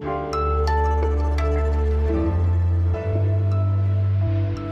you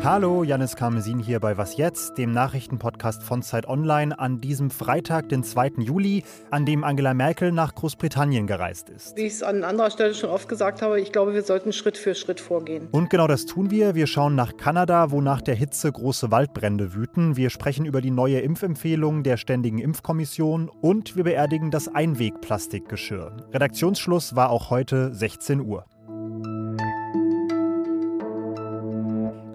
Hallo, Janis Karmesin hier bei Was Jetzt, dem Nachrichtenpodcast von Zeit Online an diesem Freitag, den 2. Juli, an dem Angela Merkel nach Großbritannien gereist ist. Wie ich es an anderer Stelle schon oft gesagt habe, ich glaube, wir sollten Schritt für Schritt vorgehen. Und genau das tun wir. Wir schauen nach Kanada, wo nach der Hitze große Waldbrände wüten. Wir sprechen über die neue Impfempfehlung der Ständigen Impfkommission und wir beerdigen das Einwegplastikgeschirr. Redaktionsschluss war auch heute 16 Uhr.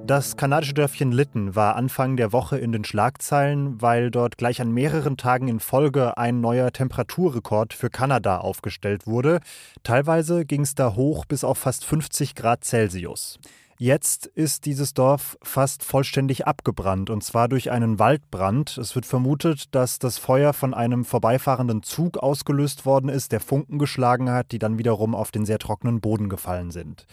Das kanadische Dörfchen Lytton war Anfang der Woche in den Schlagzeilen, weil dort gleich an mehreren Tagen in Folge ein neuer Temperaturrekord für Kanada aufgestellt wurde. Teilweise ging es da hoch bis auf fast 50 Grad Celsius. Jetzt ist dieses Dorf fast vollständig abgebrannt, und zwar durch einen Waldbrand. Es wird vermutet, dass das Feuer von einem vorbeifahrenden Zug ausgelöst worden ist, der Funken geschlagen hat, die dann wiederum auf den sehr trockenen Boden gefallen sind.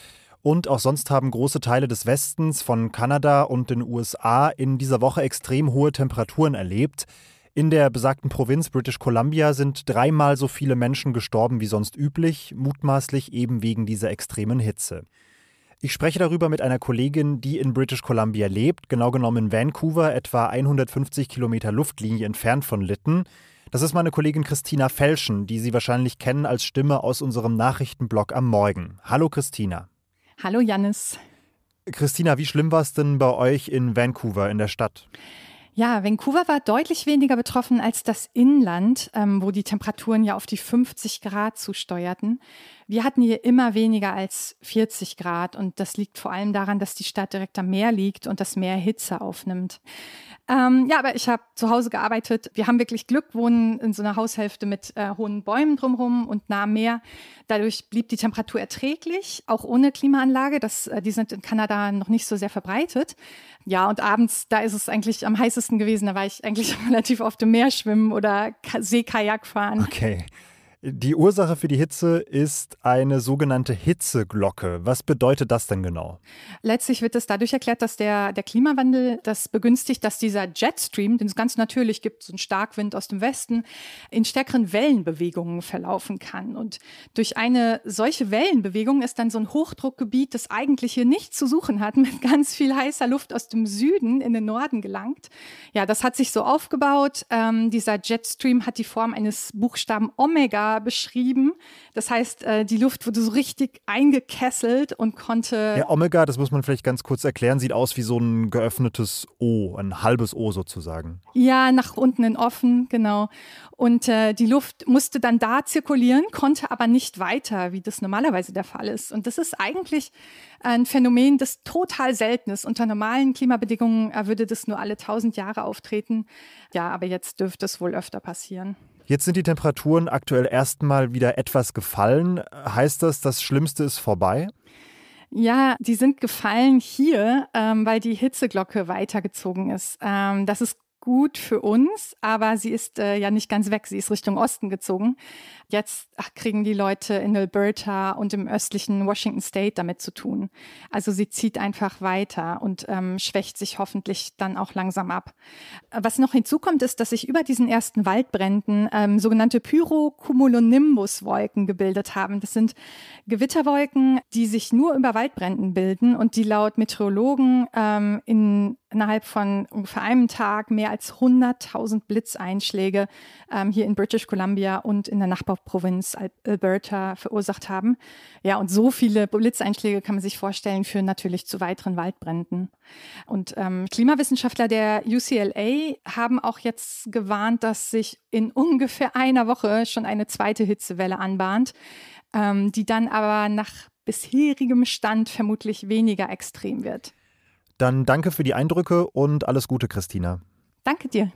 Und auch sonst haben große Teile des Westens von Kanada und den USA in dieser Woche extrem hohe Temperaturen erlebt. In der besagten Provinz British Columbia sind dreimal so viele Menschen gestorben wie sonst üblich, mutmaßlich eben wegen dieser extremen Hitze. Ich spreche darüber mit einer Kollegin, die in British Columbia lebt, genau genommen in Vancouver, etwa 150 Kilometer Luftlinie entfernt von Lytton. Das ist meine Kollegin Christina Felschen, die Sie wahrscheinlich kennen als Stimme aus unserem Nachrichtenblog am Morgen. Hallo Christina. Hallo Jannis. Christina, wie schlimm war es denn bei euch in Vancouver, in der Stadt? Ja, Vancouver war deutlich weniger betroffen als das Inland, ähm, wo die Temperaturen ja auf die 50 Grad zusteuerten. Wir hatten hier immer weniger als 40 Grad und das liegt vor allem daran, dass die Stadt direkt am Meer liegt und das Meer Hitze aufnimmt. Ähm, ja, aber ich habe zu Hause gearbeitet. Wir haben wirklich Glück, wohnen in so einer Haushälfte mit äh, hohen Bäumen drumherum und nah am Meer. Dadurch blieb die Temperatur erträglich, auch ohne Klimaanlage. Das, äh, die sind in Kanada noch nicht so sehr verbreitet. Ja, und abends, da ist es eigentlich am heißesten gewesen. Da war ich eigentlich relativ oft im Meer schwimmen oder Seekajak fahren. Okay. Die Ursache für die Hitze ist eine sogenannte Hitzeglocke. Was bedeutet das denn genau? Letztlich wird es dadurch erklärt, dass der, der Klimawandel das begünstigt, dass dieser Jetstream, den es ganz natürlich gibt, so ein Starkwind aus dem Westen, in stärkeren Wellenbewegungen verlaufen kann. Und durch eine solche Wellenbewegung ist dann so ein Hochdruckgebiet, das eigentlich hier nichts zu suchen hat, mit ganz viel heißer Luft aus dem Süden in den Norden gelangt. Ja, das hat sich so aufgebaut. Ähm, dieser Jetstream hat die Form eines Buchstaben Omega beschrieben. Das heißt, äh, die Luft wurde so richtig eingekesselt und konnte. Ja, Omega, das muss man vielleicht ganz kurz erklären, sieht aus wie so ein geöffnetes O, ein halbes O sozusagen. Ja, nach unten in offen, genau. Und äh, die Luft musste dann da zirkulieren, konnte aber nicht weiter, wie das normalerweise der Fall ist. Und das ist eigentlich ein Phänomen, das total selten ist. Unter normalen Klimabedingungen äh, würde das nur alle tausend Jahre auftreten. Ja, aber jetzt dürfte es wohl öfter passieren. Jetzt sind die Temperaturen aktuell erstmal wieder etwas gefallen. Heißt das, das Schlimmste ist vorbei? Ja, die sind gefallen hier, ähm, weil die Hitzeglocke weitergezogen ist. Ähm, das ist gut für uns, aber sie ist äh, ja nicht ganz weg. Sie ist Richtung Osten gezogen. Jetzt ach, kriegen die Leute in Alberta und im östlichen Washington State damit zu tun. Also sie zieht einfach weiter und ähm, schwächt sich hoffentlich dann auch langsam ab. Was noch hinzukommt, ist, dass sich über diesen ersten Waldbränden ähm, sogenannte Pyrocumulonimbus-Wolken gebildet haben. Das sind Gewitterwolken, die sich nur über Waldbränden bilden und die laut Meteorologen ähm, in, innerhalb von ungefähr einem Tag mehr als 100.000 Blitzeinschläge ähm, hier in British Columbia und in der Nachbarprovinz Alberta verursacht haben. Ja, und so viele Blitzeinschläge kann man sich vorstellen, führen natürlich zu weiteren Waldbränden. Und ähm, Klimawissenschaftler der UCLA haben auch jetzt gewarnt, dass sich in ungefähr einer Woche schon eine zweite Hitzewelle anbahnt, ähm, die dann aber nach bisherigem Stand vermutlich weniger extrem wird. Dann danke für die Eindrücke und alles Gute, Christina. Danke dir.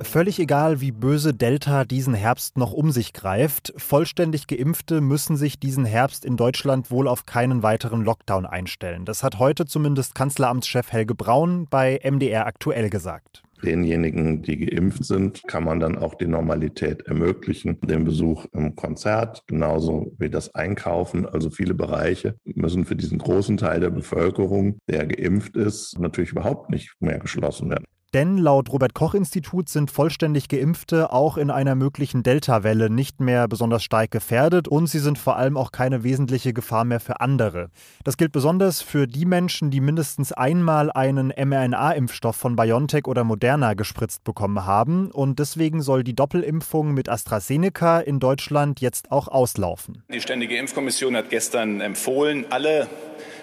Völlig egal, wie böse Delta diesen Herbst noch um sich greift, vollständig geimpfte müssen sich diesen Herbst in Deutschland wohl auf keinen weiteren Lockdown einstellen. Das hat heute zumindest Kanzleramtschef Helge Braun bei MDR aktuell gesagt. Denjenigen, die geimpft sind, kann man dann auch die Normalität ermöglichen. Den Besuch im Konzert, genauso wie das Einkaufen. Also viele Bereiche müssen für diesen großen Teil der Bevölkerung, der geimpft ist, natürlich überhaupt nicht mehr geschlossen werden. Denn laut Robert Koch Institut sind vollständig geimpfte auch in einer möglichen Delta-Welle nicht mehr besonders stark gefährdet und sie sind vor allem auch keine wesentliche Gefahr mehr für andere. Das gilt besonders für die Menschen, die mindestens einmal einen mRNA-Impfstoff von BioNTech oder Moderna gespritzt bekommen haben und deswegen soll die Doppelimpfung mit AstraZeneca in Deutschland jetzt auch auslaufen. Die Ständige Impfkommission hat gestern empfohlen, alle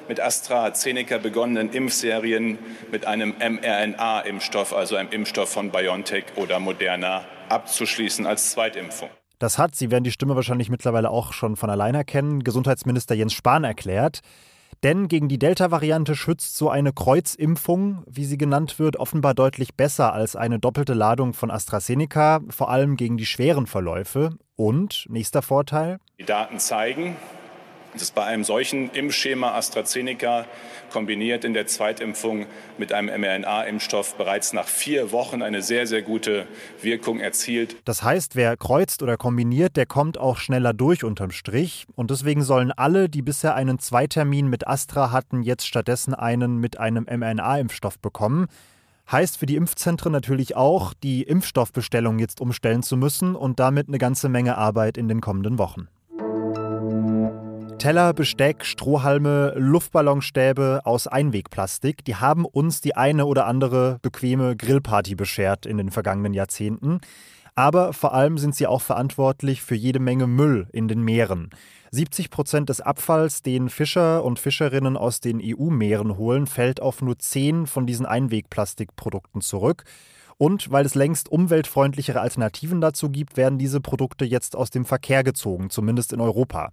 mit AstraZeneca begonnenen Impfserien mit einem mRNA-Impfstoff, also einem Impfstoff von BioNTech oder Moderna, abzuschließen als Zweitimpfung. Das hat, Sie werden die Stimme wahrscheinlich mittlerweile auch schon von allein erkennen, Gesundheitsminister Jens Spahn erklärt. Denn gegen die Delta-Variante schützt so eine Kreuzimpfung, wie sie genannt wird, offenbar deutlich besser als eine doppelte Ladung von AstraZeneca, vor allem gegen die schweren Verläufe. Und, nächster Vorteil? Die Daten zeigen, dass bei einem solchen Impfschema AstraZeneca kombiniert in der Zweitimpfung mit einem mRNA-Impfstoff bereits nach vier Wochen eine sehr, sehr gute Wirkung erzielt. Das heißt, wer kreuzt oder kombiniert, der kommt auch schneller durch unterm Strich. Und deswegen sollen alle, die bisher einen Zweitermin mit Astra hatten, jetzt stattdessen einen mit einem mRNA-Impfstoff bekommen. Heißt für die Impfzentren natürlich auch, die Impfstoffbestellung jetzt umstellen zu müssen und damit eine ganze Menge Arbeit in den kommenden Wochen. Teller, Besteck, Strohhalme, Luftballonstäbe aus Einwegplastik, die haben uns die eine oder andere bequeme Grillparty beschert in den vergangenen Jahrzehnten. Aber vor allem sind sie auch verantwortlich für jede Menge Müll in den Meeren. 70 Prozent des Abfalls, den Fischer und Fischerinnen aus den EU-Meeren holen, fällt auf nur 10 von diesen Einwegplastikprodukten zurück. Und weil es längst umweltfreundlichere Alternativen dazu gibt, werden diese Produkte jetzt aus dem Verkehr gezogen, zumindest in Europa.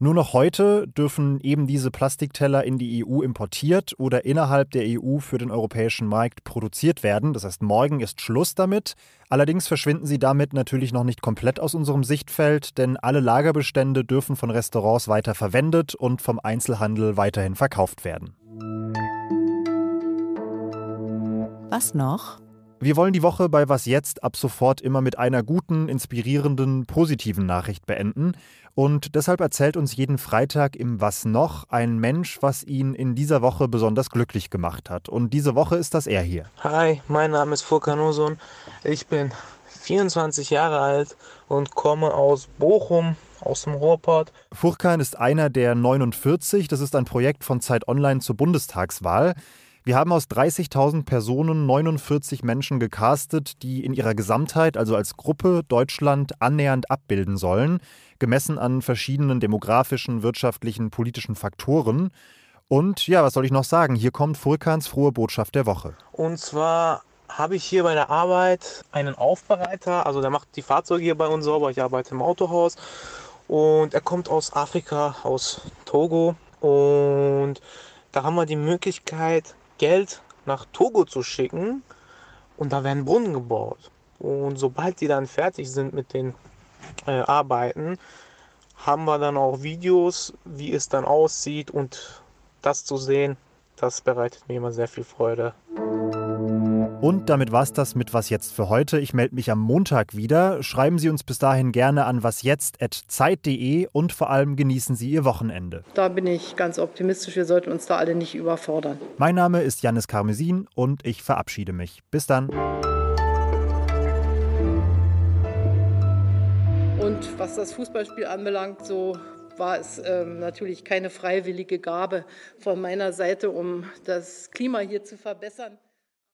Nur noch heute dürfen eben diese Plastikteller in die EU importiert oder innerhalb der EU für den europäischen Markt produziert werden. Das heißt, morgen ist Schluss damit. Allerdings verschwinden sie damit natürlich noch nicht komplett aus unserem Sichtfeld, denn alle Lagerbestände dürfen von Restaurants weiter verwendet und vom Einzelhandel weiterhin verkauft werden. Was noch? Wir wollen die Woche bei Was jetzt ab sofort immer mit einer guten, inspirierenden, positiven Nachricht beenden. Und deshalb erzählt uns jeden Freitag im Was noch ein Mensch, was ihn in dieser Woche besonders glücklich gemacht hat. Und diese Woche ist das er hier. Hi, mein Name ist Furkan Osun. Ich bin 24 Jahre alt und komme aus Bochum, aus dem Ruhrpott. Furkan ist einer der 49. Das ist ein Projekt von Zeit Online zur Bundestagswahl. Wir haben aus 30.000 Personen 49 Menschen gecastet, die in ihrer Gesamtheit, also als Gruppe, Deutschland annähernd abbilden sollen, gemessen an verschiedenen demografischen, wirtschaftlichen, politischen Faktoren. Und ja, was soll ich noch sagen? Hier kommt Furkans frohe Botschaft der Woche. Und zwar habe ich hier bei der Arbeit einen Aufbereiter, also der macht die Fahrzeuge hier bei uns sauber. Ich arbeite im Autohaus und er kommt aus Afrika, aus Togo. Und da haben wir die Möglichkeit, Geld nach Togo zu schicken und da werden Brunnen gebaut. Und sobald die dann fertig sind mit den äh, Arbeiten, haben wir dann auch Videos, wie es dann aussieht und das zu sehen, das bereitet mir immer sehr viel Freude. Und damit war es das mit Was Jetzt für heute. Ich melde mich am Montag wieder. Schreiben Sie uns bis dahin gerne an wasjetzt.zeit.de und vor allem genießen Sie Ihr Wochenende. Da bin ich ganz optimistisch. Wir sollten uns da alle nicht überfordern. Mein Name ist Janis Karmesin und ich verabschiede mich. Bis dann. Und was das Fußballspiel anbelangt, so war es ähm, natürlich keine freiwillige Gabe von meiner Seite, um das Klima hier zu verbessern.